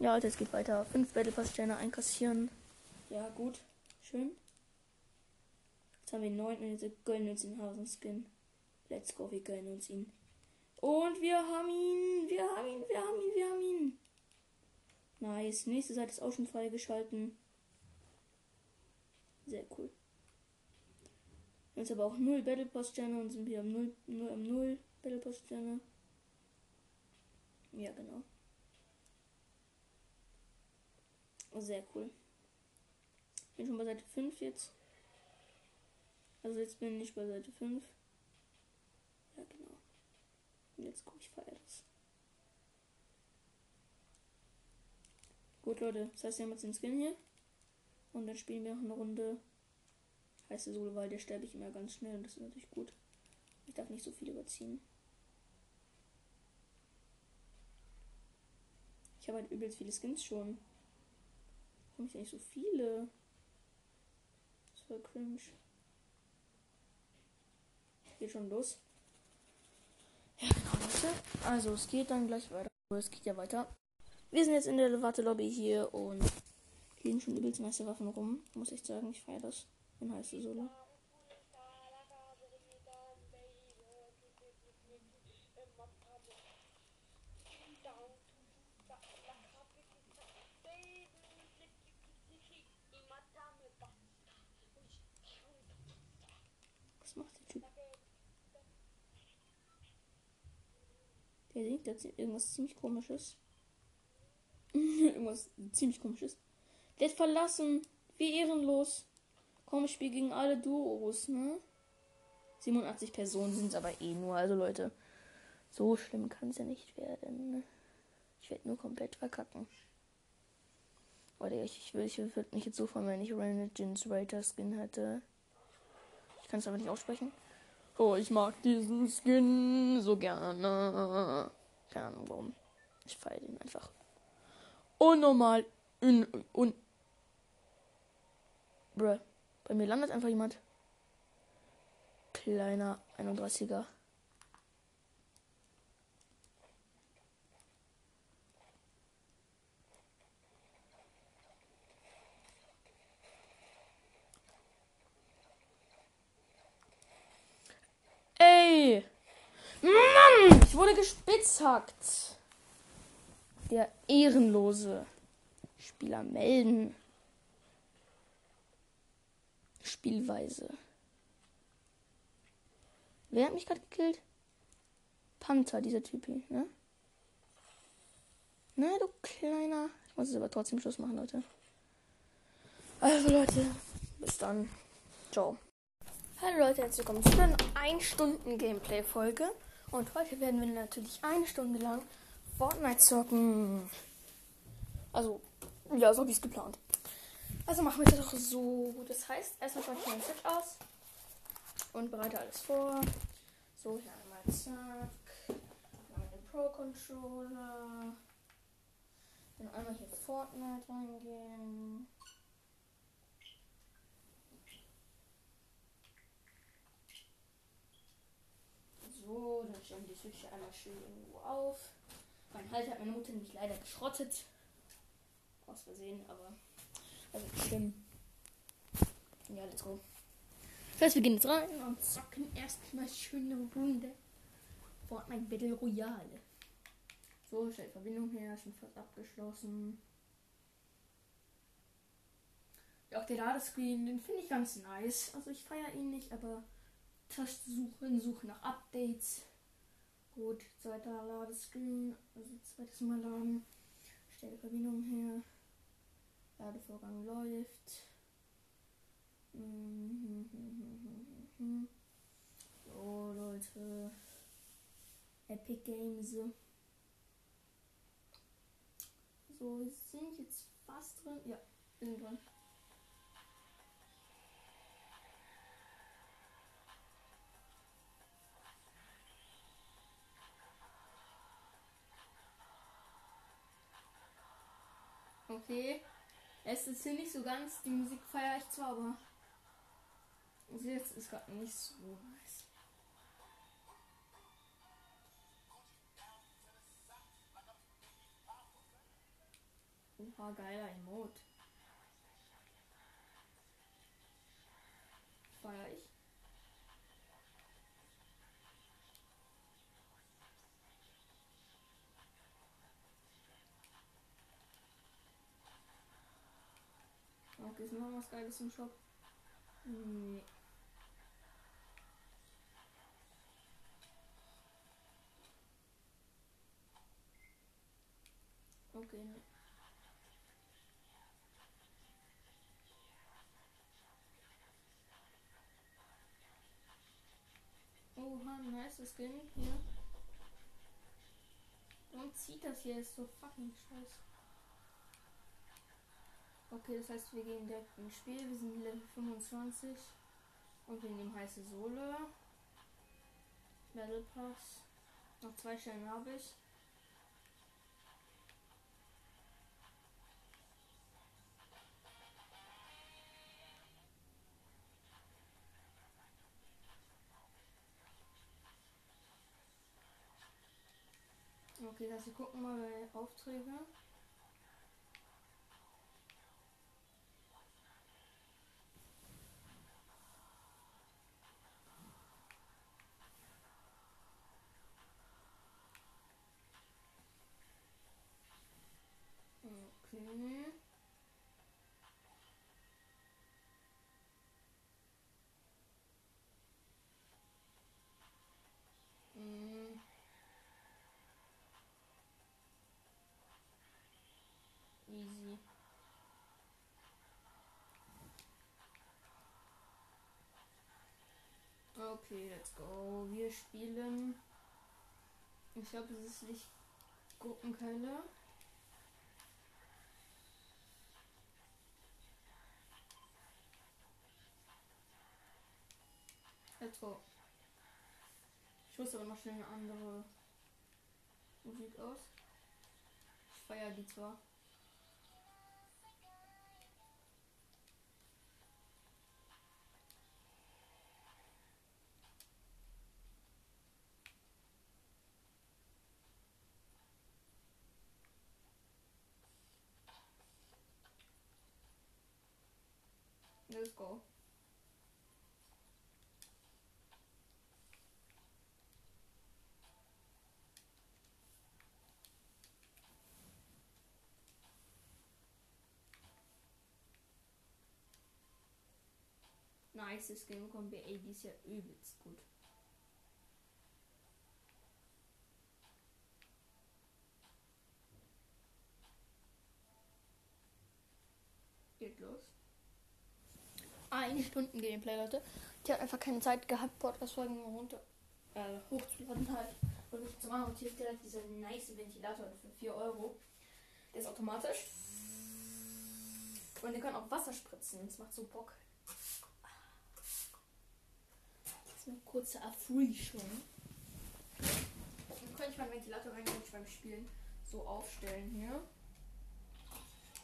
Ja, Alter, es geht weiter. Fünf Battle Pass Sterne einkassieren. Ja, gut. Schön. Jetzt haben wir den und jetzt gönnen uns den Hasenskin. Let's go, wir gönnen uns ihn. Und wir haben ihn. Wir haben ihn, wir haben ihn, wir haben ihn. Nice. Nächste Seite ist auch schon freigeschalten. Sehr cool. Jetzt aber auch 0 Battle Pass Sterne und sind wir am 0, 0, am 0 Battle Pass Sterne. Ja, genau. Sehr cool. Ich bin schon bei Seite 5 jetzt. Also jetzt bin ich bei Seite 5. Ja, genau. Und jetzt gucke ich feier das. Gut, Leute. Das heißt, wir haben jetzt den Skin hier. Und dann spielen wir noch eine Runde heiße Sohle, weil der sterbe ich immer ganz schnell und das ist natürlich gut. Ich darf nicht so viel überziehen. Ich habe halt übelst viele Skins schon. Warum ich nicht so viele? Das voll cringe. Geht schon los. Ja, genau, Leute. Also, es geht dann gleich weiter. Es geht ja weiter. Wir sind jetzt in der Wartelobby hier und liegen schon übelst nice Waffen rum. Muss ich sagen, ich feiere das. In heiße Solo. Was macht der Typ? Der singt jetzt irgendwas ziemlich komisches. irgendwas ziemlich komisches. Der ist verlassen. Wie ehrenlos. Komm, ich spiele gegen alle Duos, ne? 87 Personen sind es aber eh nur. Also Leute, so schlimm kann es ja nicht werden. Ich werde nur komplett verkacken. Oder ich, ich, ich würde mich jetzt so freuen, wenn ich Renegins Rater Skin hätte. Ich kann es aber nicht aussprechen. Oh, ich mag diesen Skin so gerne. Keine Ahnung warum. Ich feiere den einfach. Unnormal. Un, un, Bruh. Bei mir landet einfach jemand. Kleiner 31er. Ey! Mann! Ich wurde gespitzhackt. Der ehrenlose Spieler melden. Spielweise. Wer hat mich gerade gekillt? Panther, dieser Typ hier, ne? Na, du kleiner. Ich muss es aber trotzdem Schluss machen, Leute. Also, Leute, bis dann. Ciao. Hallo Leute, herzlich willkommen zu einer 1-Stunden-Gameplay-Folge. Und heute werden wir natürlich eine Stunde lang Fortnite zocken. Also, ja, so ich es geplant. Also machen wir es doch so. Das heißt, erstmal schaue ich mein Set aus und bereite alles vor. So, hier einmal zack. Einmal den Pro-Controller. Dann einmal hier Fortnite reingehen. So, dann stellen die Switch einmal schön irgendwo auf. Mein Halter hat meine Mutter nämlich leider geschrottet. Aus Versehen, aber also schlimm. Ja, let's go. Das heißt, wir gehen jetzt rein und zocken erstmal schöne Runde. Fortnite Battle Royale. So, stellt Verbindung her, schon fast abgeschlossen. Ja, auch der Ladescreen, den finde ich ganz nice. Also ich feiere ihn nicht, aber Taste suchen, suche nach Updates. Gut, zweiter Ladescreen, also zweites Mal laden. Stelle Verbindung her. Ladevorgang läuft. So, Leute. Epic Games. So, wir sind jetzt fast drin. Ja, sind drin. Okay. Es ist hier nicht so ganz, die Musik feiere ich zwar, aber jetzt ist gerade nicht so. Oha, geiler Emote. Feier ich. Okay, ist noch was Geiles im Shop? Nee. Okay, nee. Oha, nice Skin hier. Warum zieht das hier? Ist so fucking scheiße. Okay, das heißt, wir gehen direkt ins Spiel. Wir sind Level 25. Und wir nehmen heiße Sohle. Battle Pass. Noch zwei Stellen habe ich. Okay, das wir gucken mal bei Aufträge. Easy. Okay, let's go. Wir spielen. Ich glaube, es ist nicht Gruppenkeller. Let's go. Ich muss aber noch schnell eine andere Musik aus. Ich feiere die zwar. Let's go. Nice Game Kombi, ey, die ist ja übelst gut. Geht los. Eine Stunden Gameplay, Leute. Ich habe einfach keine Zeit gehabt, Podcast-Folgen runter äh, hochzuladen halt. Und ich zum anderen hier direkt dieser nice Ventilator für 4 Euro. Der ist automatisch. Und der kann auch Wasser spritzen. Das macht so Bock. Eine kurze Erfrischung. Dann könnte ich meinen Ventilator eigentlich beim Spielen so aufstellen hier.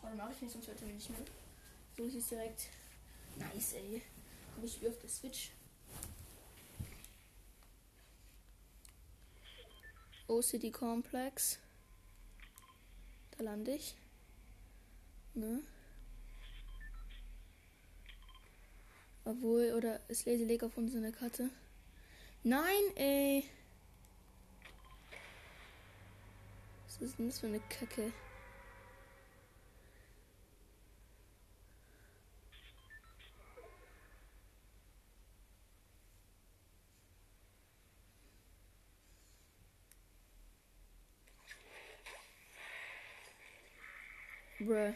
Aber mache ich nicht, sonst hört er nicht mehr. So ist es direkt nice, ey. Und ich spiele auf der Switch. O-City Complex. Da lande ich. Ne? Obwohl, oder ist Lazy Lake auf unserer Karte? Nein, ey. Was ist denn das für eine Kacke? Bruh.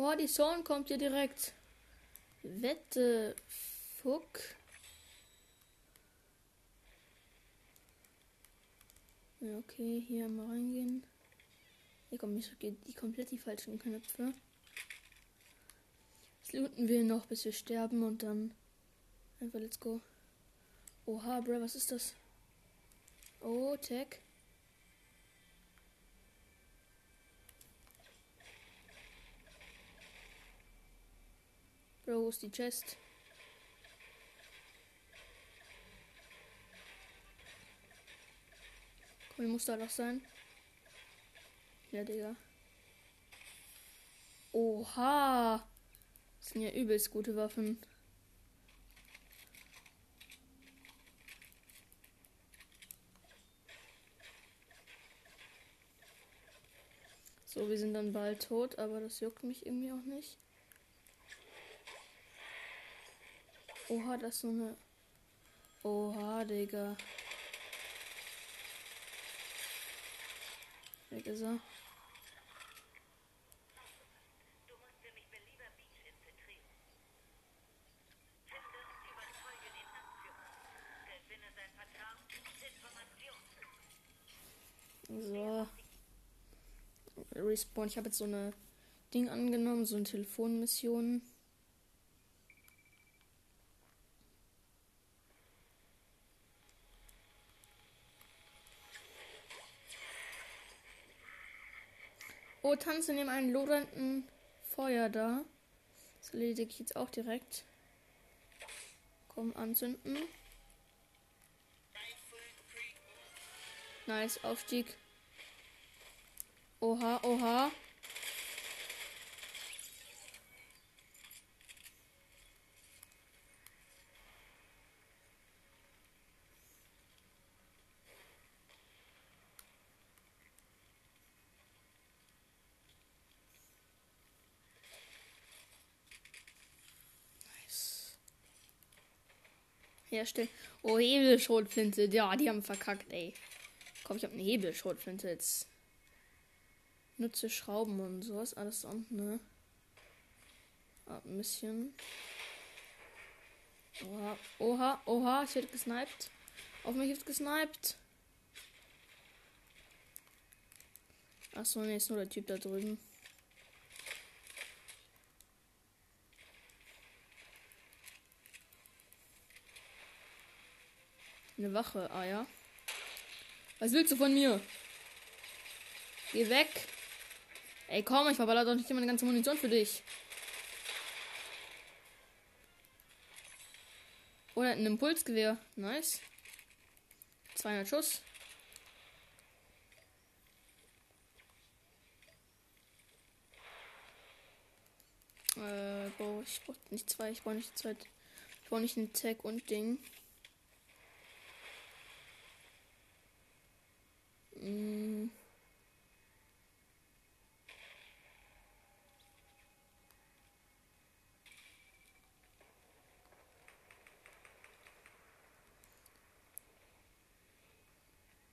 Boah, die Zone kommt hier direkt. Wette. Fuck. Ja, okay, hier mal reingehen. Hier kommen nicht die komplett die falschen Knöpfe. Jetzt looten wir noch, bis wir sterben und dann einfach let's go. Oha, bro, was ist das? Oh, Tech. Oder wo ist die Chest? Komm, muss da doch sein. Ja, Digga. Oha. Das sind ja übelst gute Waffen. So, wir sind dann bald tot, aber das juckt mich irgendwie auch nicht. Oha, das ist so eine. Oha, Digga. Weg ist er. So. Respawn. Ich habe jetzt so eine Ding angenommen, so eine Telefonmission. Oh, tanze neben einem lodernden Feuer da. Das erledige ich jetzt auch direkt. Komm, anzünden. Nice, Aufstieg. Oha, oha. Herstellen. Oh, Hebelschrotflinte. Ja, die haben verkackt, ey. Komm, ich habe eine Hebelschrotflinte jetzt. Nutze Schrauben und sowas. Alles an, ne? Ab ein bisschen. Oha, oha, oha, ich werde gesniped. Auf mich wird gesniped. Achso, ne, ist nur der Typ da drüben. Eine Wache, ah ja. Was willst du von mir? Geh weg. Ey, komm, ich verballer doch nicht meine ganze Munition für dich. Oder ein Impulsgewehr. Nice. 200 Schuss. Äh, boah, ich brauch nicht zwei, ich brauche nicht zwei. Ich brauche nicht ein Tag und Ding.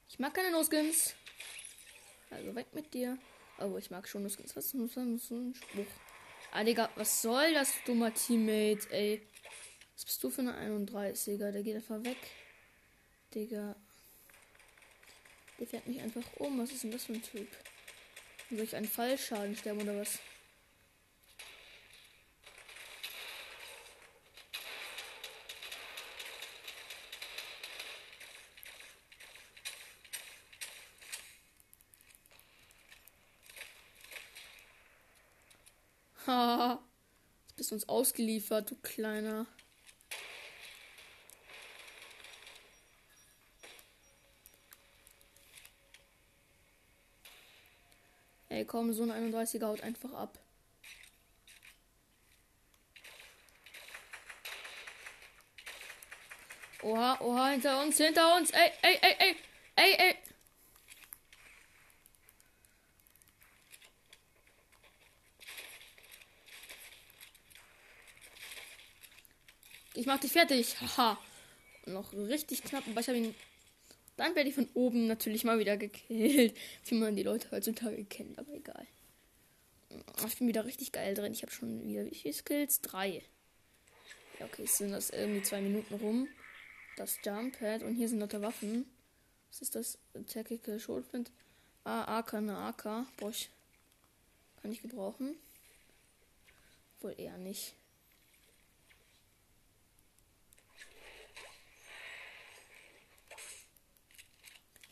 Ich mag keine No-Skins. Also weg mit dir. Aber ich mag schon No-Skins. Was ist denn ein Spruch? Ah, Digga, was soll das, dummer Teammate, ey? Was bist du für eine 31er? Der geht einfach weg. Digga. Der fährt mich einfach um. Was ist denn das für ein Typ? Soll ich einen Fallschaden sterben oder was? Ha. Jetzt bist du uns ausgeliefert, du kleiner. Ey, komm, so ein 31er haut einfach ab. Oha, oha, hinter uns, hinter uns. Ey, ey, ey, ey. Ey, ey. Ich mach dich fertig. Haha. Noch richtig knapp, aber ich habe ihn. Dann werde ich von oben natürlich mal wieder gekillt. Wie man die Leute heutzutage kennt, aber egal. Ich bin wieder richtig geil drin. Ich habe schon wieder wie viele Skills? Drei. Ja, okay, es sind das irgendwie zwei Minuten rum. Das Jump Pad und hier sind noch Waffen. Was ist das? Tactical Schrotflint. Ah, AK, eine AK. Boah, ich kann ich gebrauchen. Wohl eher nicht.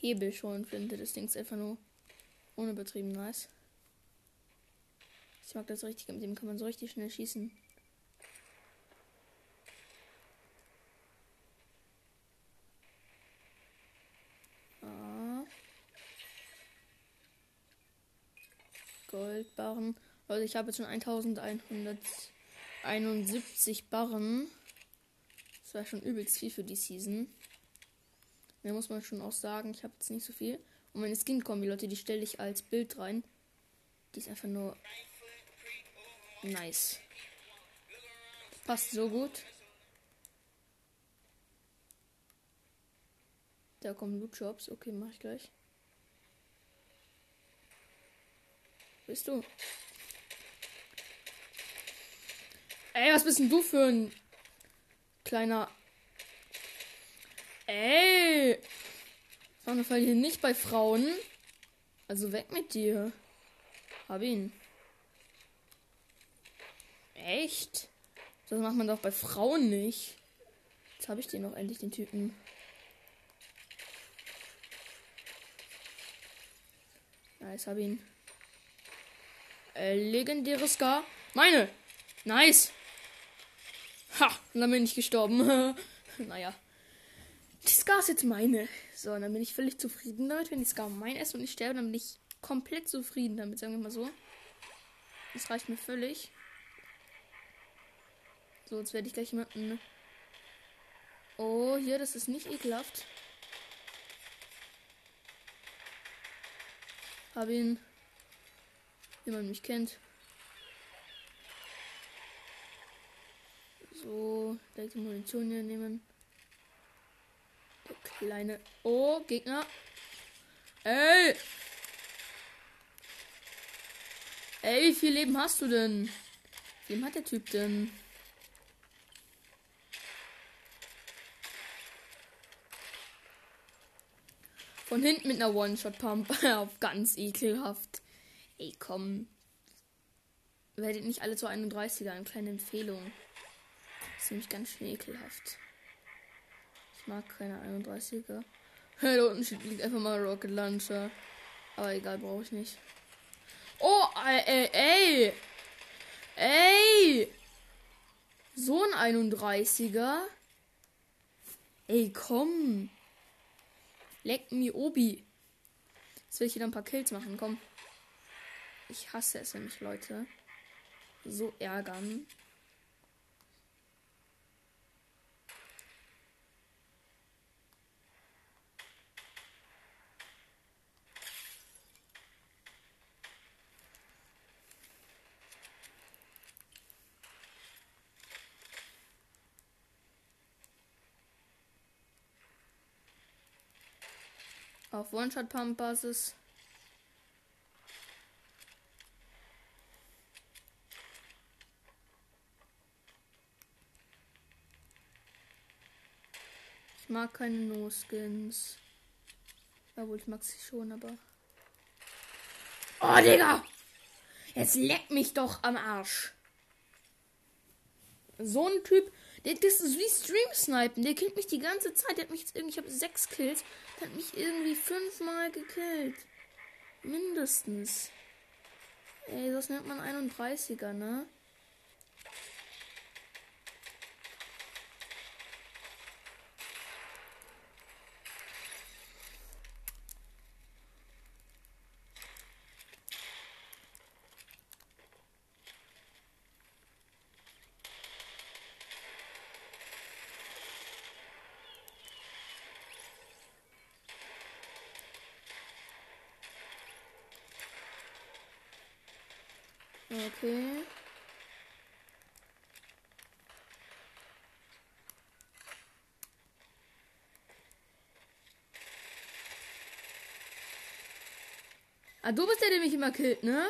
Hebelschonflinte. Das Ding ist einfach nur ohne betrieben nice. Ich mag das richtig, mit dem kann man so richtig schnell schießen. Ah. Goldbarren. Leute, ich habe jetzt schon 1171 Barren. Das war schon übelst viel für die Season. Da muss man schon auch sagen, ich habe jetzt nicht so viel. Und meine Skin-Kombi, Leute, die stelle ich als Bild rein. Die ist einfach nur nice. Passt so gut. Da kommen Loot Jobs. Okay, mach ich gleich. Bist du? Ey, was bist denn du für ein kleiner. Ey! Wir hier nicht bei Frauen. Also weg mit dir. Hab ihn. Echt? Das macht man doch bei Frauen nicht. Jetzt habe ich den noch endlich, den Typen. Nice, hab ihn. Äh, legendäres Scar. Meine! Nice! Ha! Und dann bin ich gestorben. naja. Die Scar ist jetzt meine. So, dann bin ich völlig zufrieden damit. Wenn die Scar mein ist und ich sterbe, dann bin ich komplett zufrieden damit, sagen wir mal so. Das reicht mir völlig. So, jetzt werde ich gleich jemanden. Oh, hier, das ist nicht ekelhaft. Hab ihn. Wie mich kennt. So, gleich die Munition hier nehmen. Kleine. Oh, Gegner. Ey! Ey, wie viel Leben hast du denn? Wem hat der Typ denn? Von hinten mit einer One-Shot-Pump. Auf ganz ekelhaft. Ey, komm. Werdet nicht alle zu 31er. Eine kleine Empfehlung. Das ist nämlich ganz schön ekelhaft. Mag keine 31er. da unten liegt einfach mal Rocket Launcher. Aber egal, brauche ich nicht. Oh, ey, ey. Ey. So ein 31er. Ey, komm. Leck mir Obi. Jetzt will ich wieder ein paar Kills machen, komm. Ich hasse es, wenn mich Leute so ärgern. Auf One-Shot-Pump-Basis. Ich mag keine No-Skins. Obwohl, ich mag sie schon, aber. Oh, Digga! Jetzt leck mich doch am Arsch. So ein Typ, der, das ist wie Stream Snipen. Der killt mich die ganze Zeit. Der hat mich jetzt irgendwie, ich habe sechs Kills. Der hat mich irgendwie fünfmal gekillt. Mindestens. Ey, das nennt man 31er, ne? Okay. Ah, du bist der, der mich immer killt, ne?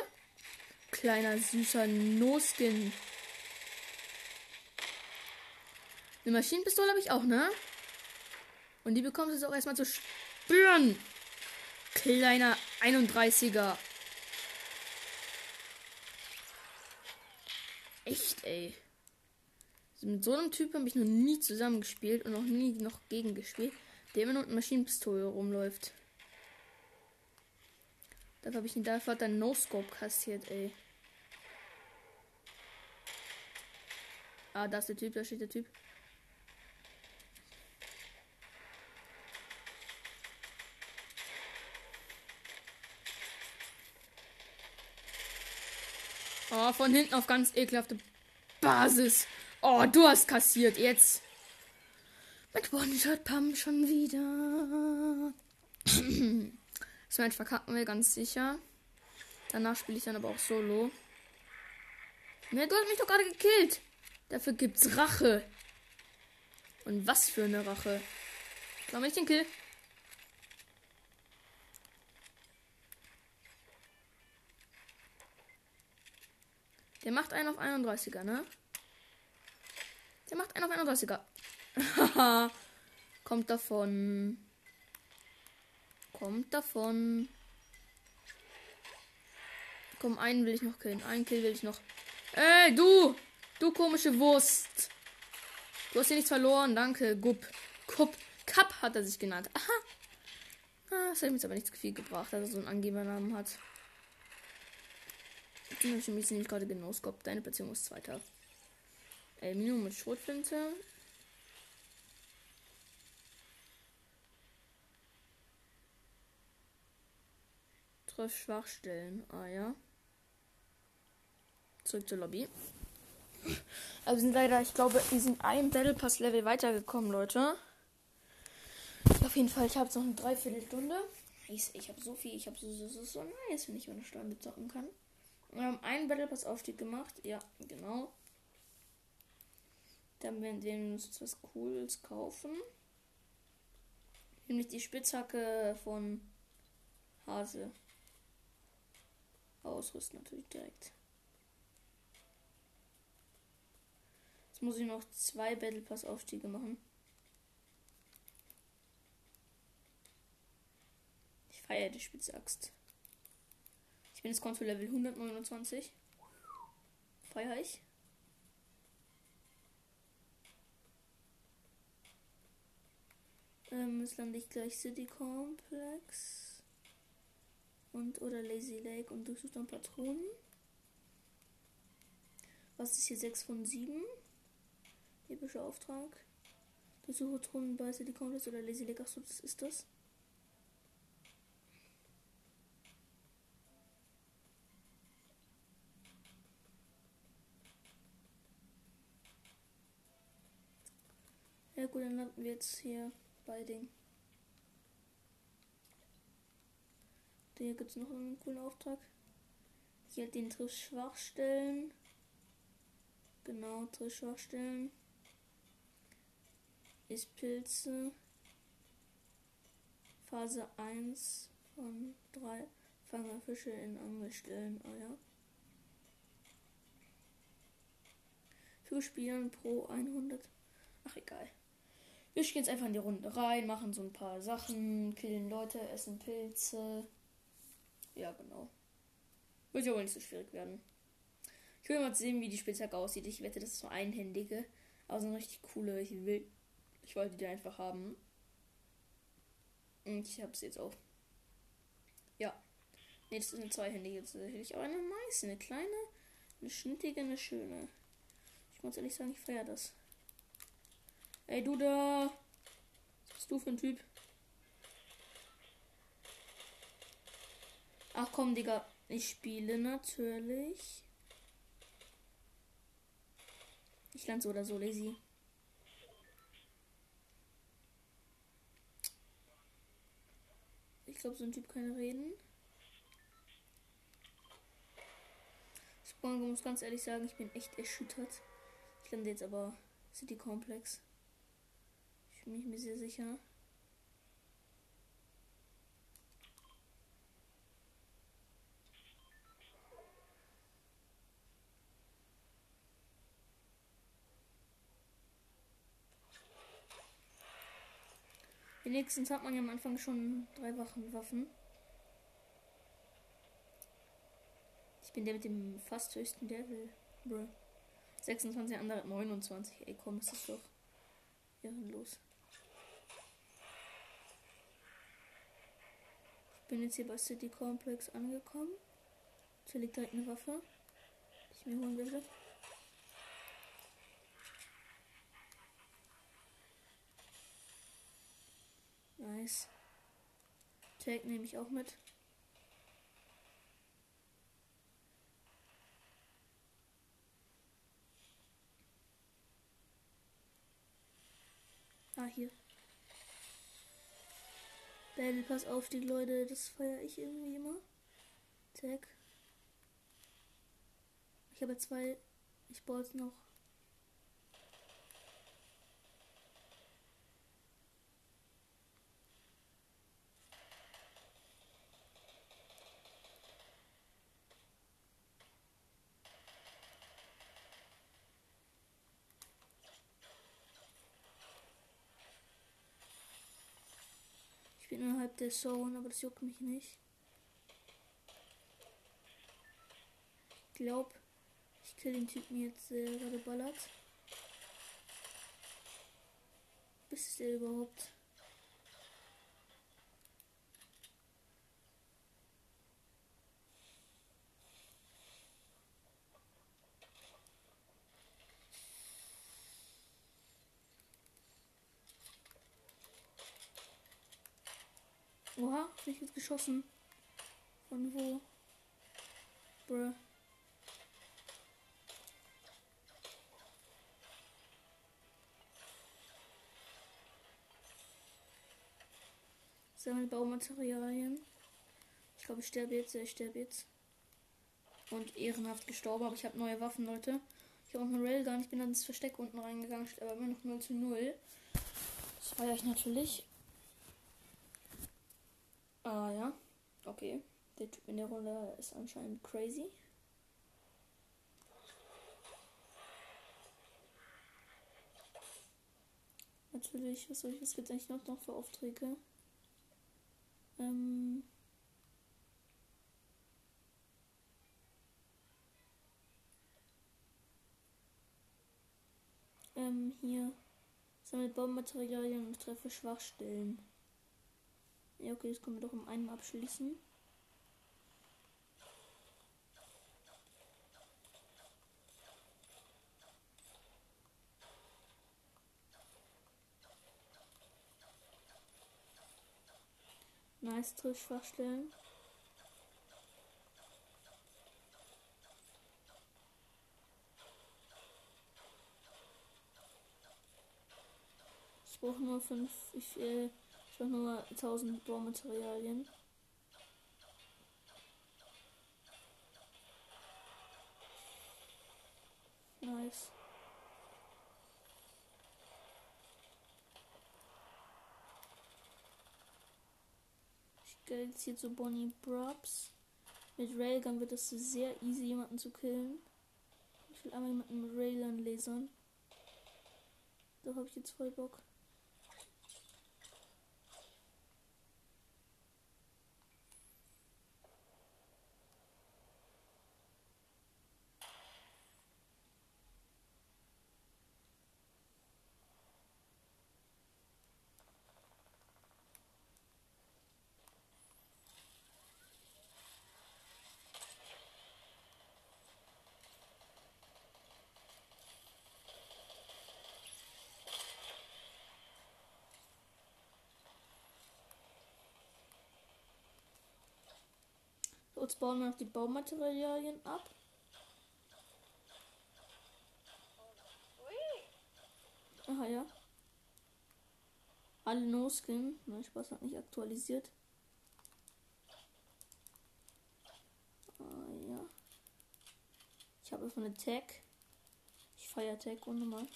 Kleiner, süßer No-Skin. Eine Maschinenpistole habe ich auch, ne? Und die bekommst du jetzt auch erstmal zu spüren. Kleiner 31er. Echt, ey. Mit so einem Typ habe ich noch nie zusammengespielt und noch nie noch gegen gespielt, der immer nur mit Maschinenpistole rumläuft. Dafür habe ich ihn dafür dann No-Scope kassiert, ey. Ah, da ist der Typ, da steht der Typ. Oh, von hinten auf ganz ekelhafte Basis. Oh, du hast kassiert. Jetzt. Mit One-Shot-Pump schon wieder. das Match verkacken wir ganz sicher. Danach spiele ich dann aber auch solo. Ne, du hast mich doch gerade gekillt. Dafür gibt's Rache. Und was für eine Rache. Warum ich den Kill? Der macht einen auf 31er, ne? Der macht einen auf 31er. Haha. Kommt davon. Kommt davon. Komm, einen will ich noch killen. Einen Kill will ich noch. Ey, du! Du komische Wurst. Du hast hier nichts verloren. Danke, Gup. Kup. Cup hat er sich genannt. Aha. Ah, das hat mir jetzt aber nichts viel gebracht, dass er so einen Angebernamen hat. Den habe ich nämlich nicht gerade genoscoped. Deine Beziehung ist zweiter. Aluminium mit Schrotflinte. Treff Schwachstellen. Ah ja. Zurück zur Lobby. Wir sind leider, ich glaube, wir sind ein Battle Pass Level weitergekommen, Leute. Auf jeden Fall, ich habe jetzt noch eine Dreiviertelstunde. Ich, ich habe so viel, ich habe so, so, so, so nice, wenn ich meine Stunde zocken kann. Wir haben einen Battle Pass Aufstieg gemacht. Ja, genau. Dann werden wir uns was Cooles kaufen. Nämlich die Spitzhacke von Hase. Ausrüsten natürlich direkt. Jetzt muss ich noch zwei Battle Pass Aufstiege machen. Ich feiere die Spitzaxt. Ich bin jetzt Konto Level 129. Feier ich. Ähm, jetzt lande ich gleich City Complex. Und oder Lazy Lake und durchsuche dann Patronen. Was ist hier 6 von 7? Epischer Auftrag. Durchsuche bei City Complex oder Lazy Lake. Achso, das ist das. Ja gut, dann landen wir jetzt hier bei den. Hier gibt es noch einen coolen Auftrag. Hier halt den Triff Schwachstellen. Genau, Triff Schwachstellen. Ist Pilze. Phase 1 von 3. Fange Fische in Angelstellen. Ah ja. Für Spielen pro 100. Ach egal. Wir gehen jetzt einfach in die Runde rein, machen so ein paar Sachen, killen Leute, essen Pilze. Ja, genau. Wird ja wohl nicht so schwierig werden. Ich will mal sehen, wie die Spitzhacke aussieht. Ich wette, das ist so einhändige. Aber so eine richtig coole. Ich will. Ich wollte die einfach haben. Und ich habe sie jetzt auch. Ja. Ne, das ist eine zweihändige tatsächlich. Aber eine nice, eine kleine, eine schnittige, eine schöne. Ich muss ehrlich sagen, ich feiere das. Ey, du da. Was bist du für ein Typ? Ach komm, Digga. Ich spiele natürlich. Ich lande so oder so lazy. Ich glaube, so ein Typ kann reden. Ich muss ganz ehrlich sagen, ich bin echt erschüttert. Ich lande jetzt aber City Complex bin ich mir sehr sicher. Wenigstens hat man ja am Anfang schon drei Waffen. Ich bin der mit dem fast höchsten Level. Bro. 26 andere 29. Ey, komm, ist das doch ehrenlos. Bin jetzt hier bei City Complex angekommen. Hier liegt direkt eine Waffe, die ich mir holen werde. Nice. Tag nehme ich auch mit. Ah, hier. Battle Pass auf die Leute, das feiere ich irgendwie immer. Tag. Ich habe zwei. Ich brauche jetzt noch Ich bin innerhalb der Zone, aber das juckt mich nicht. Ich glaube, ich kill den Typen jetzt äh, gerade ballert. Bis ist der überhaupt? Oha, ich jetzt geschossen. Von wo? Bruh. Sammel Baumaterialien. Ich glaube, ich sterbe jetzt. Ja, ich sterbe jetzt. Und ehrenhaft gestorben, aber ich habe neue Waffen, Leute. Ich habe auch eine Railgun. Ich bin dann ins Versteck unten reingegangen, aber immer noch 0 zu 0. Das feiere ich natürlich. Ah ja, okay. Der Typ in der Runde ist anscheinend crazy. Natürlich, was soll ich, was gibt eigentlich noch, noch für Aufträge? Ähm. Ähm, hier. Sammelt Baumaterialien und treffe Schwachstellen. Ja, okay, das können wir doch um einen abschließen. Nice, Schwachstellen. Ich brauche nur fünf. Ich, äh, ich nur 1000 Baumaterialien. Nice. Ich gehe jetzt hier zu Bonnie Brubs. Mit Railgun wird es sehr easy, jemanden zu killen. Ich will einmal jemanden mit Railgun lasern. Da habe ich jetzt voll Bock. Jetzt bauen wir noch die Baumaterialien ab. Aha, ja. Alle No-Skin. Nein, Spaß hat nicht aktualisiert. Ah, ja. Ich habe von der Tag. Ich feiere Tag unnormal.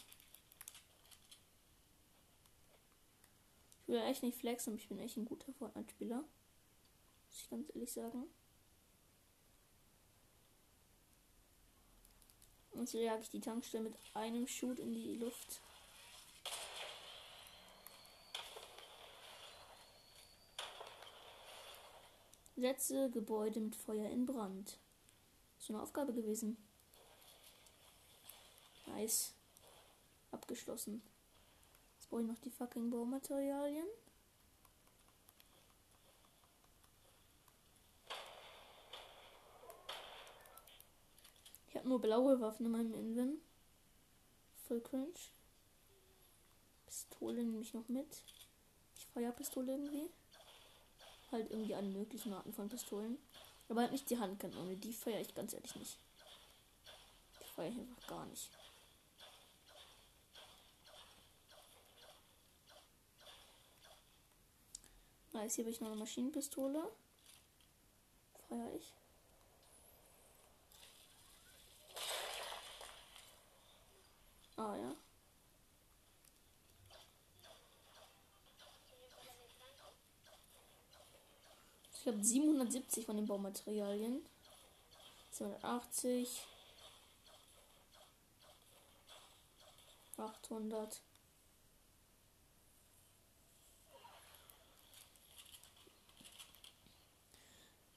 Ich will echt nicht flexen, aber ich bin echt ein guter Fortnite-Spieler. Muss ich ganz ehrlich sagen. Und so jage ich die Tankstelle mit einem Shoot in die Luft. Setze Gebäude mit Feuer in Brand. So eine Aufgabe gewesen. Nice. Abgeschlossen. Jetzt brauche ich noch die fucking Baumaterialien. Habe nur blaue Waffen in meinem Inven. Voll cringe. Pistole nehme ich noch mit. Ich feiere Pistole irgendwie. Halt irgendwie alle möglichen Arten von Pistolen. Aber halt nicht die Handkanone. Die feiere ich ganz ehrlich nicht. Die feiere ich einfach gar nicht. Nice, hier habe ich noch eine Maschinenpistole. Feier ich. Ah ja. Ich habe 770 von den Baumaterialien. 280. 800.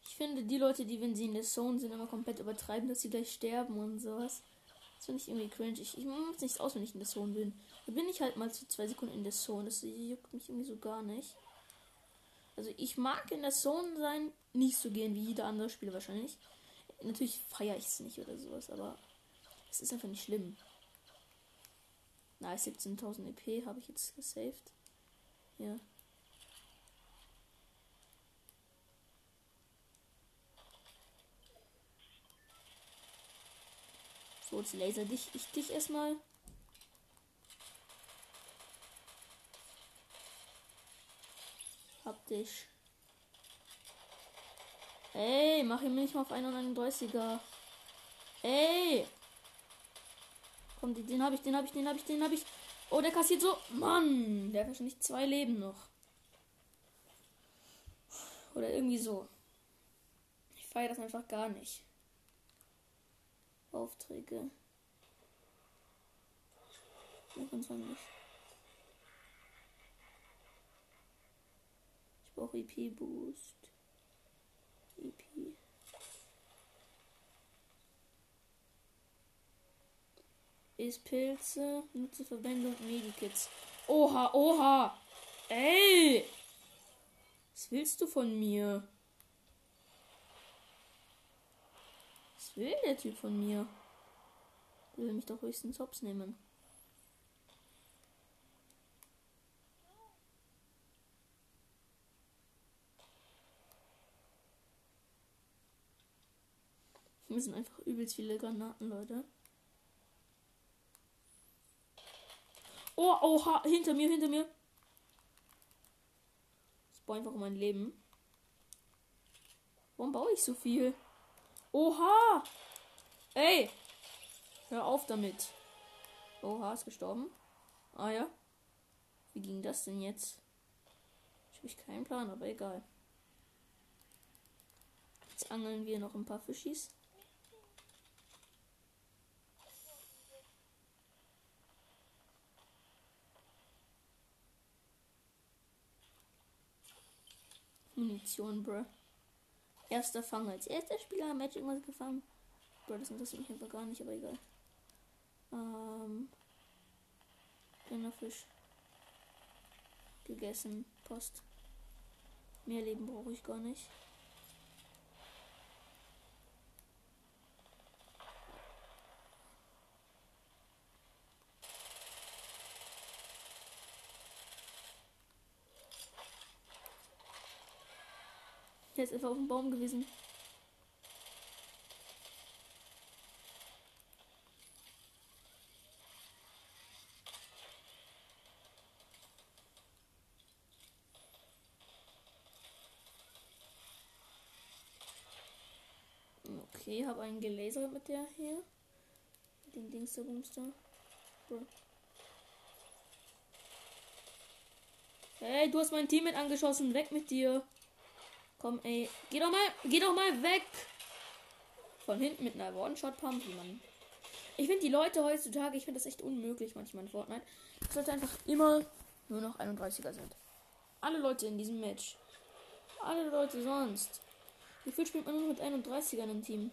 Ich finde, die Leute, die, wenn sie in der Zone sind, immer komplett übertreiben, dass sie gleich sterben und sowas. Das finde ich irgendwie cringe. Ich, ich mache nichts aus, wenn ich in der Zone bin. Da bin ich halt mal zu zwei Sekunden in der Zone. Das juckt mich irgendwie so gar nicht. Also ich mag in der Zone sein, nicht so gehen wie jeder andere Spieler wahrscheinlich. Natürlich feiere ich es nicht oder sowas, aber es ist einfach nicht schlimm. Nice, 17.000 EP habe ich jetzt gesaved. Ja. So, jetzt laser dich, ich dich erstmal. Hab dich. Ey, mach ihn nicht mal auf 31er. Ey! Komm, den, habe ich, den habe ich, den habe ich, den habe ich. Oh, der kassiert so. Mann, der hat wahrscheinlich zwei Leben noch. Oder irgendwie so. Ich feiere das einfach gar nicht. Aufträge. 25. Ich brauche EP-Boost. EP. Ist Pilze, nutze Verwendung Medikits. Oha, oha! Ey! Was willst du von mir? Will der Typ von mir? Der will mich doch höchstens hops nehmen. Hier sind einfach übelst viele Granaten, Leute. Oh, oha, hinter mir, hinter mir. Baue einfach um mein Leben. Warum baue ich so viel? Oha! Ey! Hör auf damit. Oha, ist gestorben. Ah ja. Wie ging das denn jetzt? Ich habe keinen Plan, aber egal. Jetzt angeln wir noch ein paar Fischis. Munition, bro. Erster Fang als erster Spieler Match irgendwas gefangen. Bro, das interessiert mich einfach gar nicht, aber egal. Ähm. Fisch. Gegessen. Post. Mehr Leben brauche ich gar nicht. Der ist einfach auf dem Baum gewesen. Okay, habe einen gelasert mit der hier. Mit dem Dings der Bumster. Hey, du hast mein Team mit angeschossen. Weg mit dir. Komm, ey. Geh doch mal, geh doch mal weg. Von hinten mit einer One-Shot-Pump, wie man. Ich finde die Leute heutzutage, ich finde das echt unmöglich manchmal in Fortnite. Es sollte einfach immer nur noch 31er sind. Alle Leute in diesem Match. Alle Leute sonst. Viel spielt man nur mit 31ern im Team?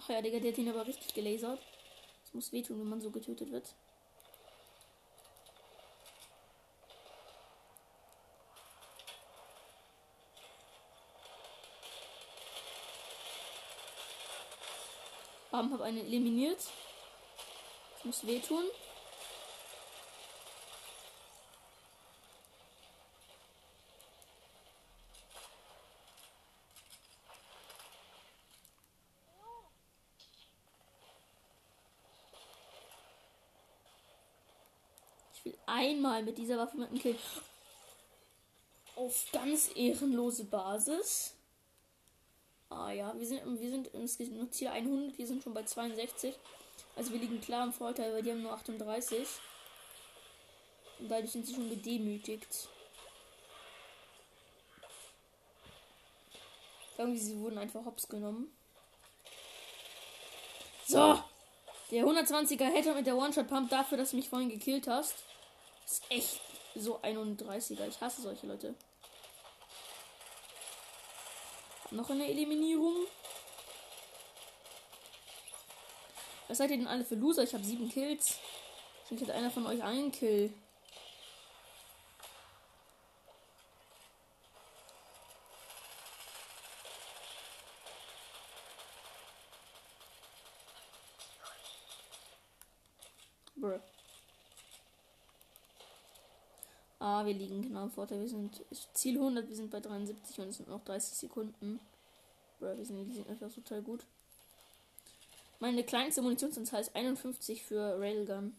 Ach ja, Digga, der hat ihn aber richtig gelasert. Es muss wehtun, wenn man so getötet wird. Bam, habe einen eliminiert. Das muss wehtun. Ich will einmal mit dieser Waffe mit einem Kill. Auf ganz ehrenlose Basis. Ah ja, wir sind, wir sind insgesamt Ziel 100, wir sind schon bei 62. Also wir liegen klar im Vorteil, weil die haben nur 38. Und dadurch sind sie schon gedemütigt. Irgendwie sie wurden einfach hops genommen. So. Der 120er hätte mit der One-Shot-Pump dafür, dass du mich vorhin gekillt hast. Ist echt so 31er. Ich hasse solche Leute. Noch eine Eliminierung. Was seid ihr denn alle für Loser? Ich habe sieben Kills. Ich hätte einer von euch einen Kill. Bruh. Wir liegen genau im Vorteil. Wir sind Ziel 100, wir sind bei 73 und es sind noch 30 Sekunden. Bruh, wir sind, die sind einfach total gut. Meine kleinste Munitionsanzahl ist 51 für Railgun.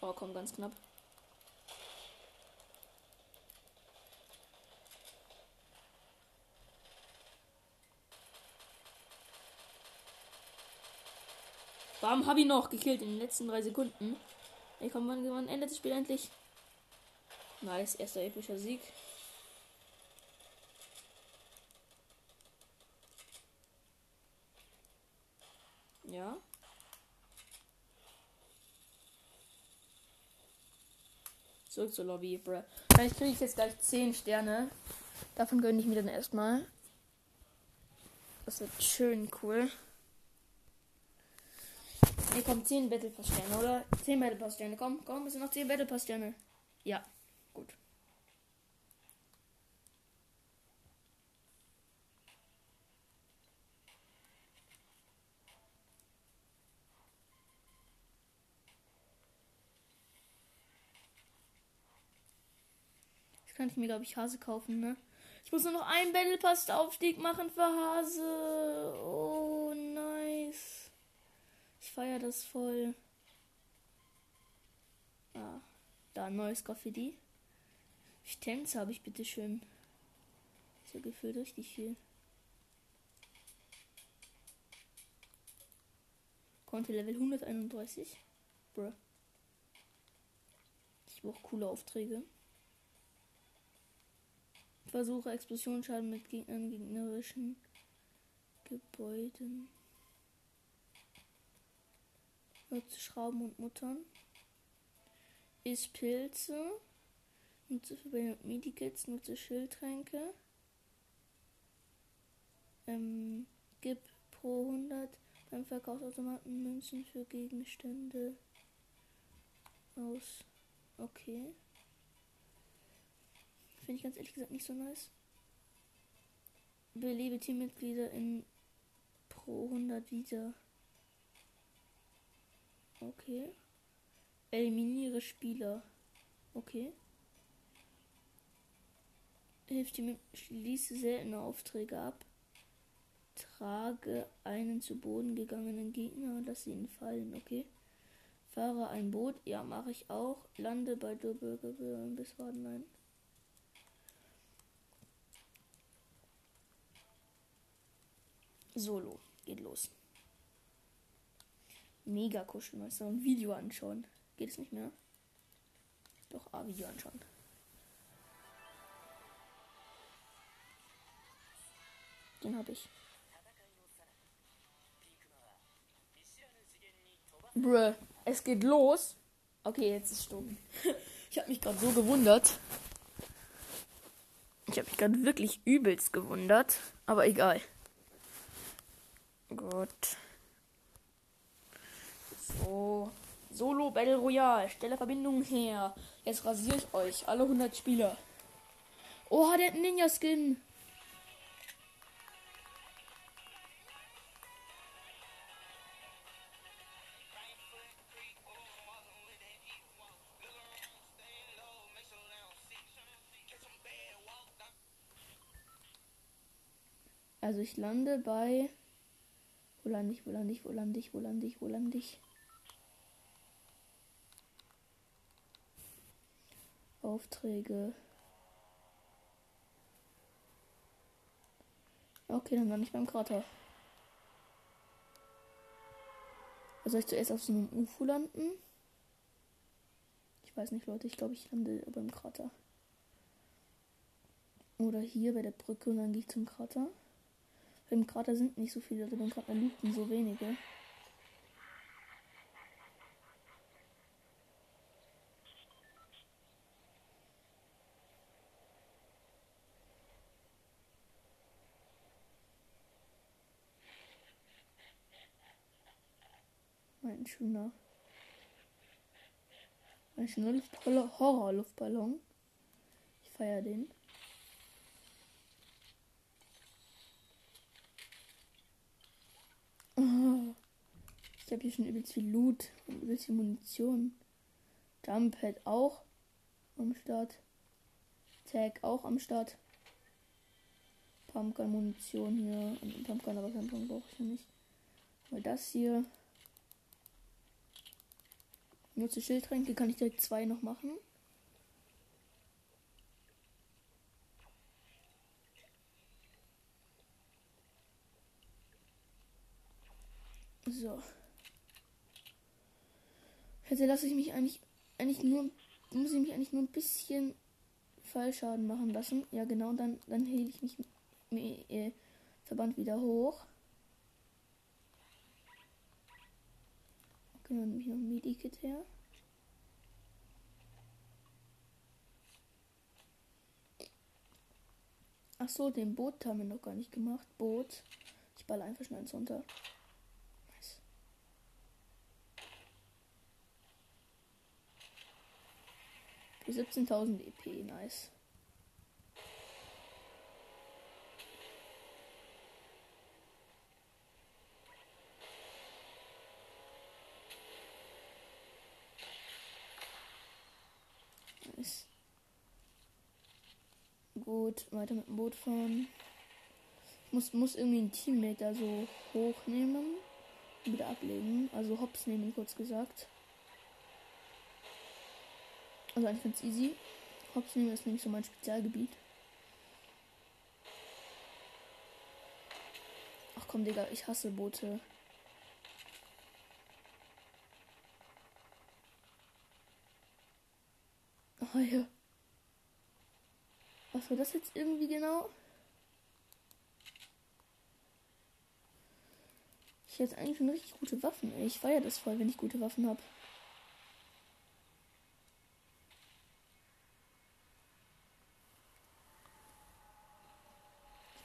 Oh, komm, ganz knapp. Warum habe ich noch gekillt in den letzten drei Sekunden? Ey, komm, wann, wann endet das Spiel endlich? Nice, erster epischer Sieg. Ja. Zurück zur Lobby, bruh. Vielleicht kriege ich jetzt gleich 10 Sterne. Davon gönne ich mir dann erstmal. Das wird schön cool. Hier kommen 10 Battle Pass Sterne, oder? 10 Battle Pass Sterne. Komm, komm, es sind noch 10 Battle Pass Sterne. Ja, gut. Jetzt kann ich mir, glaube ich, Hase kaufen, ne? Ich muss nur noch einen Battle Pass Aufstieg machen für Hase. Oh. Ich feiere das voll. Ah, da neues Graffiti. Wie Tänze habe ich bitte schön. Ja gefühlt richtig viel. Konnte Level 131. Bruh. Ich brauche coole Aufträge. Versuche Explosionsschaden mit Gegnern gegnerischen Gebäuden. Nutze Schrauben und Muttern. Iss Pilze. Nutze für Medikits. Nutze Schildtränke. Ähm, gib pro 100 beim Verkaufsautomaten Münzen für Gegenstände aus. Okay. Finde ich ganz ehrlich gesagt nicht so nice. Belebe Teammitglieder in pro 100 wieder. Okay. Eliminiere Spieler. Okay. Hilft ihm, schließe seltene Aufträge ab. Trage einen zu Boden gegangenen Gegner und lasse ihn fallen. Okay. Fahre ein Boot. Ja, mache ich auch. Lande bei der Bürgerbehörde bis Wadenlein. Solo. Geht los mega kuscheln, weißt du, ein Video anschauen. Geht es nicht mehr? Doch, ah, Video anschauen. Den habe ich. Bruh, es geht los. Okay, jetzt ist stumm. ich habe mich gerade so gewundert. Ich habe mich gerade wirklich übelst gewundert. Aber egal. Gut. So. Solo Battle Royale. Stelle Verbindungen her. Jetzt rasiere ich euch. Alle 100 Spieler. Oh, der hat einen Ninja-Skin. Also ich lande bei Wo lande ich, wo lande ich, wo lande ich, wo lande ich, wo lande ich? Aufträge. Okay, dann lande ich beim Krater. soll ich zuerst auf so einem UFO landen? Ich weiß nicht, Leute. Ich glaube, ich lande beim Krater. Oder hier bei der Brücke und dann gehe ich zum Krater. Beim Krater sind nicht so viele, also beim Krater looten so wenige. Ein schöner. Ein schöner Horror-Luftballon. Ich feiere den. Ich habe hier schon übelst viel Loot und übelst viel Munition. Jumppad auch am Start. Tag auch am Start. Pumpgun Munition hier. Und Pumpgun, aber Pumpgun brauche ich ja nicht. Weil das hier. Nutze Schildtränke, kann ich direkt zwei noch machen. So. Jetzt lasse ich mich eigentlich, eigentlich nur, muss ich mich eigentlich nur ein bisschen Fallschaden machen lassen. Ja, genau, dann, dann hebe ich mich äh, Verband wieder hoch. Okay, dann nehme ich noch ein Medikit her. Ach so, den Boot haben wir noch gar nicht gemacht. Boot. Ich balle einfach schnell ins runter. 17.000 EP, nice. Nice. Weiter mit dem Boot fahren. Muss, muss irgendwie ein Teammate da so hochnehmen und wieder ablegen. Also Hops nehmen, kurz gesagt. Also eigentlich ganz easy. Hops nehmen ist nämlich so mein Spezialgebiet. Ach komm, Digga, ich hasse Boote. Oh ja. Was das jetzt irgendwie genau? Ich hätte eigentlich schon richtig gute Waffen. Ich feiere das voll, wenn ich gute Waffen habe.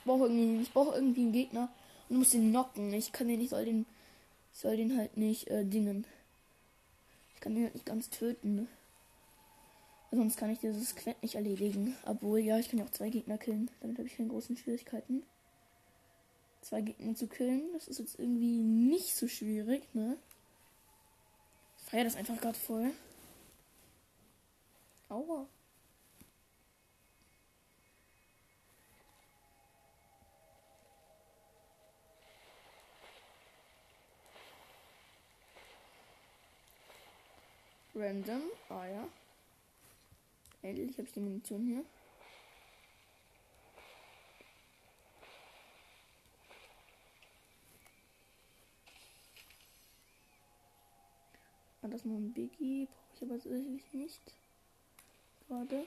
brauche irgendwie, ich brauche irgendwie einen Gegner und muss den knocken. Ich kann den nicht, soll den, soll den halt nicht äh, dingen. Ich kann den halt nicht ganz töten. Ne? Sonst kann ich dieses Quent nicht erledigen. Obwohl, ja, ich kann ja auch zwei Gegner killen. Damit habe ich keine großen Schwierigkeiten. Zwei Gegner zu killen, das ist jetzt irgendwie nicht so schwierig, ne? Ich feiere das einfach gerade voll. Aua. Random. Ah ja. Endlich habe ich die Munition hier. Ah, das noch ein Biggie. Brauche ich aber tatsächlich nicht. Gerade.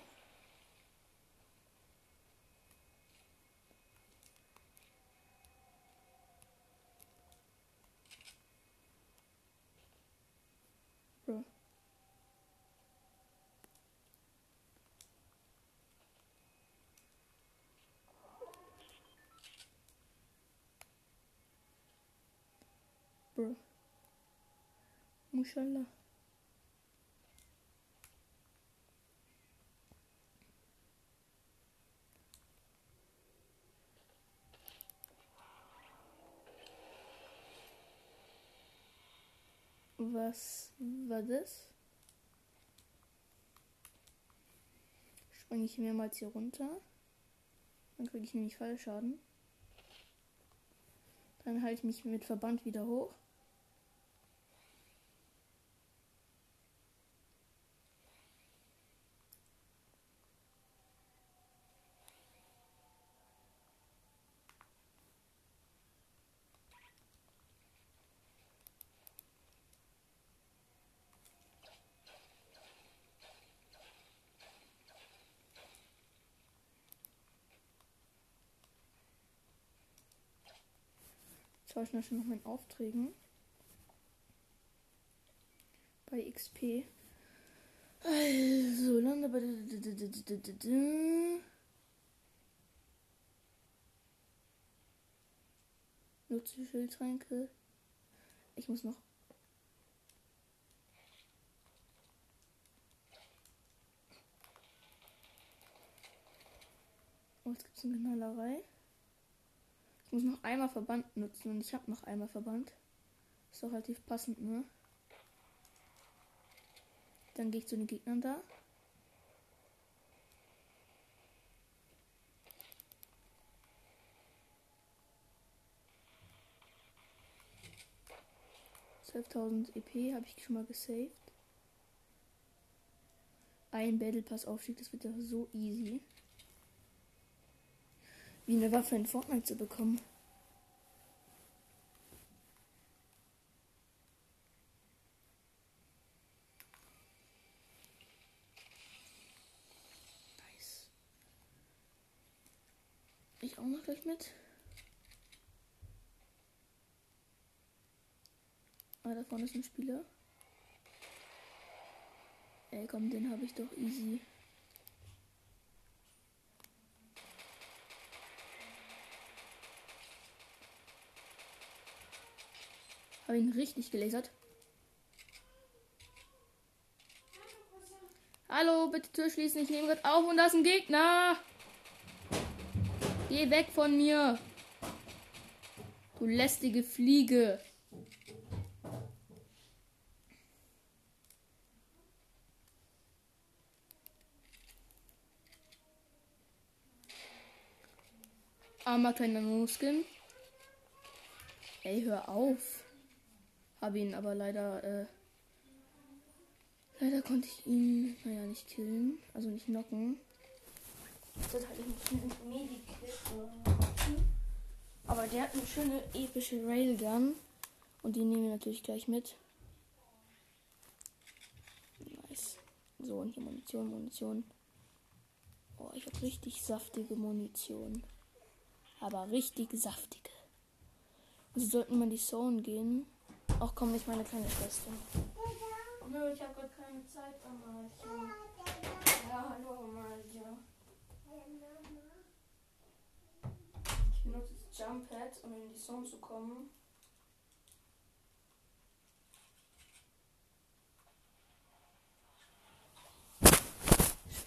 Bro. Mashallah. Was war das? Springe ich mehrmals hier runter. Dann kriege ich nämlich Fallschaden. Dann halte ich mich mit Verband wieder hoch. War ich noch meinen Aufträgen. Bei XP. Also, lande bei. Nutze Schildtränke. Ich muss noch. Oh, jetzt gibt es eine Knallerei. Muss noch einmal Verband nutzen und ich habe noch einmal Verband. Ist doch relativ passend, ne? Dann gehe ich zu den Gegnern da. EP habe ich schon mal gesaved. Ein Battle Pass Aufstieg, das wird ja so easy wie eine Waffe in Fortnite zu bekommen. Nice. Ich auch noch gleich mit. Ah, da vorne ist ein Spieler. Ey, komm, den habe ich doch easy. Habe ihn richtig gelasert. Hallo, bitte Tür schließen. Ich nehme gerade auf und das ist ein Gegner. Geh weg von mir. Du lästige Fliege. Armer kleiner Muskeln. Ey, hör auf. Habe ihn aber leider, äh, leider konnte ich ihn, naja, nicht killen, also nicht knocken. Das ich nicht Medikit Aber der hat eine schöne epische Railgun. Und die nehmen wir natürlich gleich mit. Nice. So, und hier Munition, Munition. Oh, ich habe richtig saftige Munition. Aber richtig saftige. Also sollten wir in die Zone gehen, Ach komm, nicht meine kleine Schwester. Nö, ich habe gerade keine Zeit, Amalja. Ja, hallo, Amalja. Ich benutze das Jump Pad, um in die Zone zu kommen.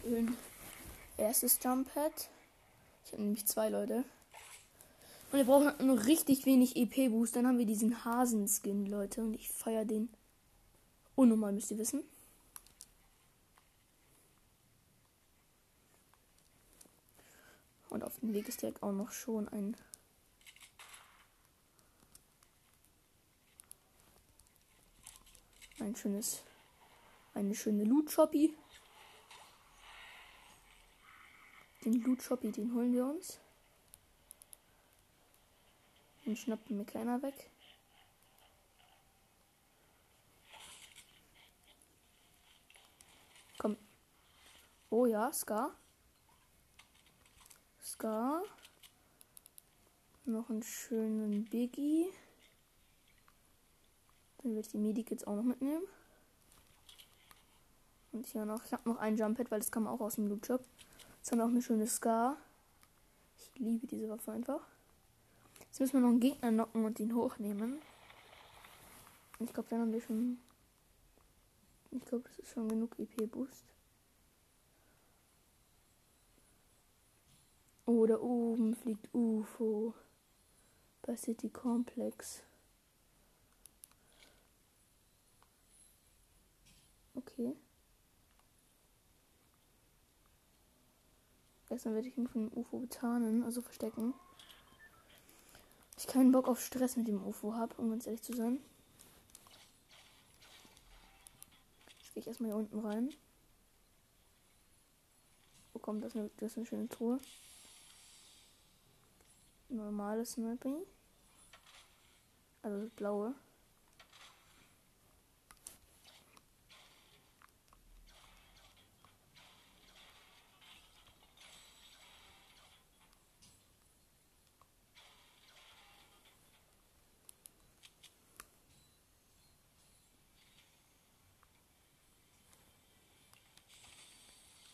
Schön. Erstes Jump Pad. Ich habe nämlich zwei Leute. Und wir brauchen nur richtig wenig EP-Boost. Dann haben wir diesen Hasenskin, Leute. Und ich feiere den. Unnormal, müsst ihr wissen. Und auf dem Weg ist direkt auch noch schon ein. Ein schönes. Eine schöne Loot-Shoppy. Den Loot-Shoppy, den holen wir uns. Den schnappt mir keiner weg. Komm. Oh ja, Scar. Scar. Noch einen schönen Biggie. Dann will ich die Medikits auch noch mitnehmen. Und hier noch. Ich habe noch ein Jump Pad, weil das kam auch aus dem Loot Shop. Jetzt haben wir auch eine schöne Scar. Ich liebe diese Waffe einfach. Jetzt müssen wir noch einen Gegner knocken und ihn hochnehmen. Ich glaube, dann haben wir schon. Ich glaube, das ist schon genug EP-Boost. Oh, da oben fliegt UFO. Bei City Complex. Okay. Erstmal werde ich ihn von dem UFO betarnen, also verstecken. Ich keinen Bock auf Stress mit dem UFO habe, um ganz ehrlich zu sein. Jetzt gehe ich erstmal hier unten rein. Wo kommt das? Das ist eine schöne Truhe. Normales Sniper. Also blaue.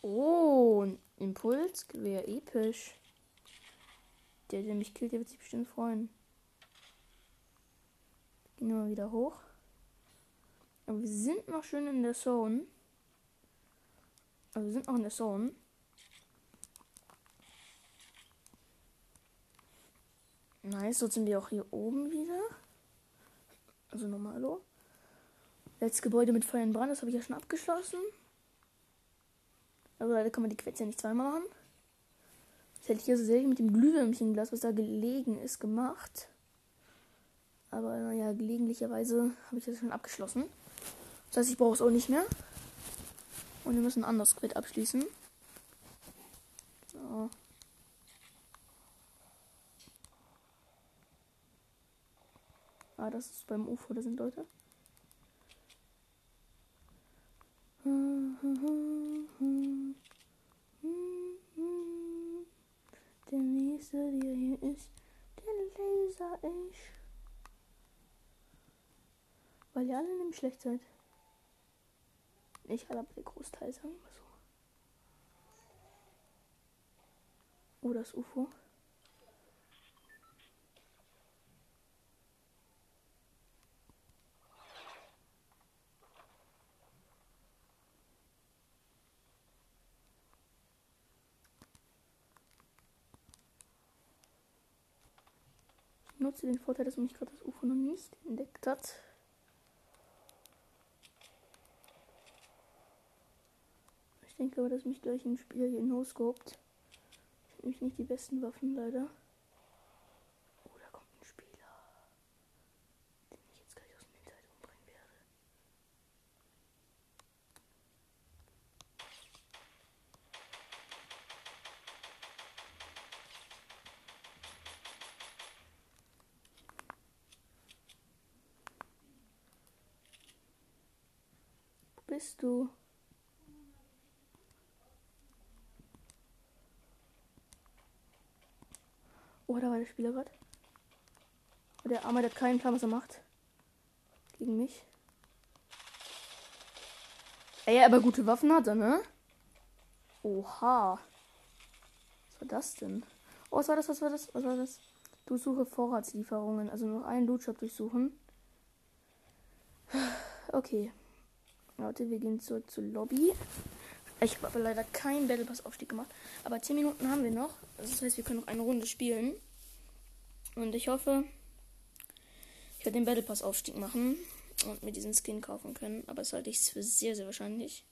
Oh, ein Impulsgewehr, episch. Der, der mich killt, der wird sich bestimmt freuen. Gehen wir mal wieder hoch. Aber wir sind noch schön in der Zone. Also wir sind noch in der Zone. Nice, so sind wir auch hier oben wieder. Also normalo. Letztes Gebäude mit Feuer und Brand, das habe ich ja schon abgeschlossen. Also leider kann man die Quetze ja nicht zweimal machen. Das hätte ich ja so selten mit dem Glühwürmchenglas, was da gelegen ist, gemacht. Aber naja, gelegentlicherweise habe ich das schon abgeschlossen. Das heißt, ich brauche es auch nicht mehr. Und wir müssen ein anderes Quid abschließen. So. Ah, das ist beim UFO, da sind Leute. Der nächste, der hier ist, der Laser ich. Weil ihr alle nämlich schlecht seid. Nicht alle, aber der Großteil, sagen wir so. Oh, das UFO. Nutze den Vorteil, dass mich gerade das UFO noch nicht entdeckt hat. Ich denke aber, dass mich gleich ein Spieler hier no-scoped. Ich habe nämlich nicht die besten Waffen, leider. Oh, da kommt ein Spieler. Den ich jetzt gleich aus dem Hinterhalt umbringen werde. Wo bist du? Oh, da war der Spieler gerade. Oh, der Arme der hat keinen Plan, was er macht. Gegen mich. Ey, aber gute Waffen hat er, ne? Oha. Was war das denn? Oh, was war das? Was war das? Was war das? Du suche Vorratslieferungen. Also noch einen Lootshop durchsuchen. Okay. Warte, wir gehen zurück zur Lobby. Ich habe aber leider keinen Battle Pass Aufstieg gemacht. Aber 10 Minuten haben wir noch. Das heißt, wir können noch eine Runde spielen. Und ich hoffe, ich werde den Battle Pass Aufstieg machen und mir diesen Skin kaufen können. Aber das halte ich für sehr, sehr wahrscheinlich.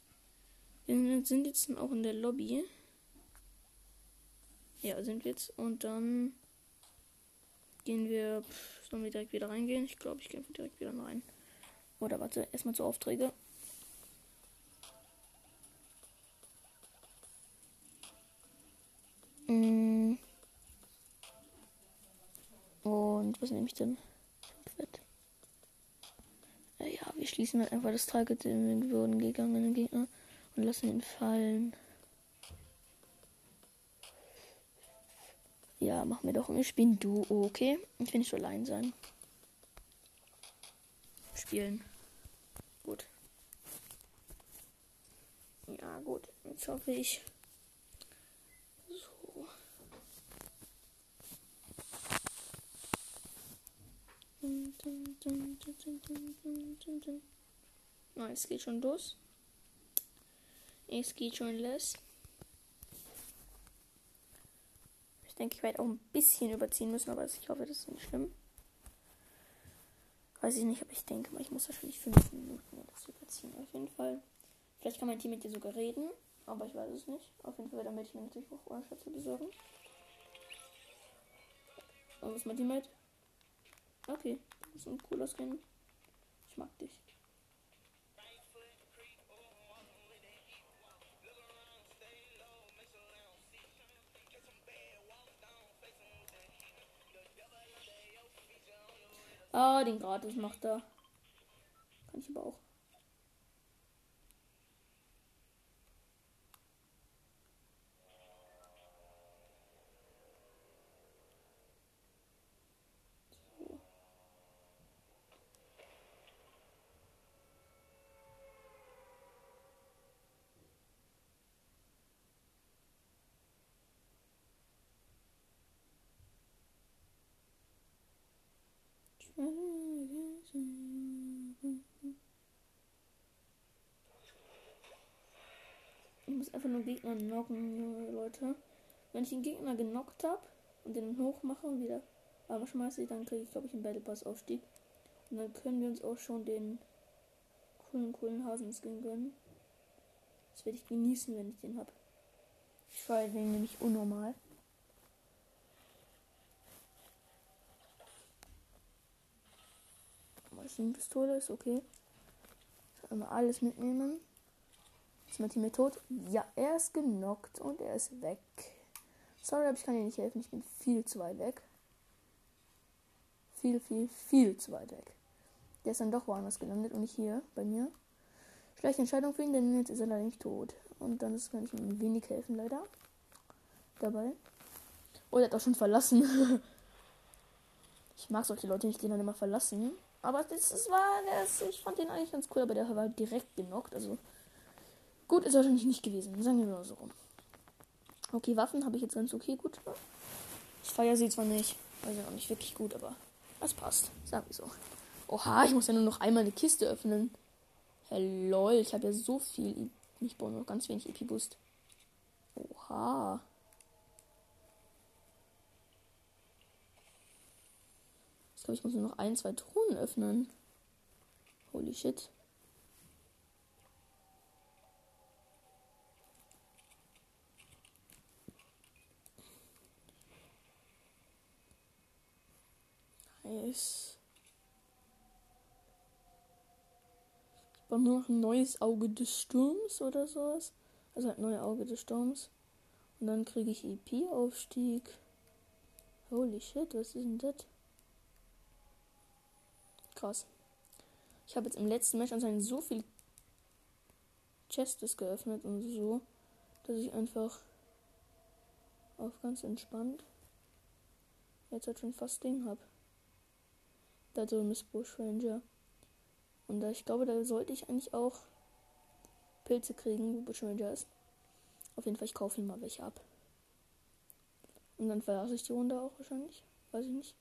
Wir sind jetzt auch in der Lobby. Ja, sind wir jetzt. Und dann gehen wir. Pff, sollen wir direkt wieder reingehen? Ich glaube, ich gehe direkt wieder rein. Oder warte, erstmal zu Aufträge. Und was nehme ich denn? Äh, ja, wir schließen halt einfach das Target den wurden gegangenen Gegner und lassen ihn fallen. Ja, mach mir doch ein Spiel Duo, okay? Ich will nicht so allein sein. Spielen. Gut. Ja, gut. Jetzt hoffe ich. So. Na, es geht schon los. Es geht schon los. Ich denke, ich werde auch ein bisschen überziehen müssen, aber ich hoffe, das ist nicht schlimm. Weiß ich nicht, aber ich denke mal, ich muss wahrscheinlich fünf Minuten das überziehen. Auf jeden Fall. Vielleicht kann mein Team mit dir sogar reden, aber ich weiß es nicht. Auf jeden Fall, werde ich mir natürlich auch Ohrenschätze besorgen. Und was ist mein Teammate? Okay, das ist ein cooler Skin. Ich mag dich. Ah, den gratis macht er. Kann ich aber auch. Ich muss einfach nur Gegner knocken, Leute. Wenn ich den Gegner genockt habe und den hochmache und wieder aber schmeiße, dann kriege ich, glaube ich, einen Battle Pass Aufstieg. Und dann können wir uns auch schon den coolen, coolen Hasenskin gönnen. Das werde ich genießen, wenn ich den habe. Ich feiere den nämlich unnormal. Maschinenpistole ist okay. Einmal alles mitnehmen. Ist mein Team tot? Ja, er ist genockt und er ist weg. Sorry, aber ich kann dir nicht helfen. Ich bin viel zu weit weg. Viel, viel, viel zu weit weg. Der ist dann doch woanders gelandet und nicht hier bei mir. Schlechte Entscheidung für ihn, denn jetzt ist er leider nicht tot. Und dann ist, kann ich ihm wenig helfen, leider. Dabei. Oh, er hat auch schon verlassen. ich mag solche Leute nicht, die dann immer verlassen. Aber das, das war, das, ich fand den eigentlich ganz cool, aber der war direkt genockt. Also gut ist wahrscheinlich nicht gewesen. Sagen wir mal so rum. Okay, Waffen habe ich jetzt ganz okay gut. Ich feiere sie zwar nicht, also auch nicht wirklich gut, aber das passt. Sagen wir so. Oha, ich muss ja nur noch einmal eine Kiste öffnen. Hey, lol, ich habe ja so viel. Ich brauche noch ganz wenig EP-Boost. Oha. Ich glaube, ich muss nur noch ein, zwei Truhen öffnen. Holy shit. Nice. Ich brauche nur noch ein neues Auge des Sturms oder sowas. Also ein neues Auge des Sturms. Und dann kriege ich EP-Aufstieg. Holy shit, was ist denn das? krass. Ich habe jetzt im letzten Match anscheinend so viel Chests geöffnet und so, dass ich einfach auf ganz entspannt jetzt halt schon fast Ding habe. Da so Miss Bush Ranger. Und da ich glaube, da sollte ich eigentlich auch Pilze kriegen, wo Bush Ranger ist. Auf jeden Fall, ich kaufe ihm mal welche ab. Und dann verlasse ich die Runde auch wahrscheinlich. Weiß ich nicht.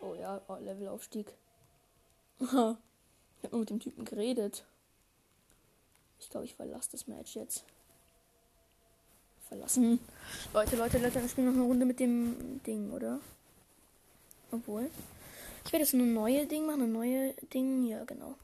Oh ja, oh, Levelaufstieg. ich habe nur mit dem Typen geredet. Ich glaube, ich verlasse das Match jetzt. Verlassen. Leute, Leute, Leute, ich spiele noch eine Runde mit dem Ding, oder? Obwohl. Ich werde jetzt eine neue Ding machen, eine neue Ding. Ja, genau.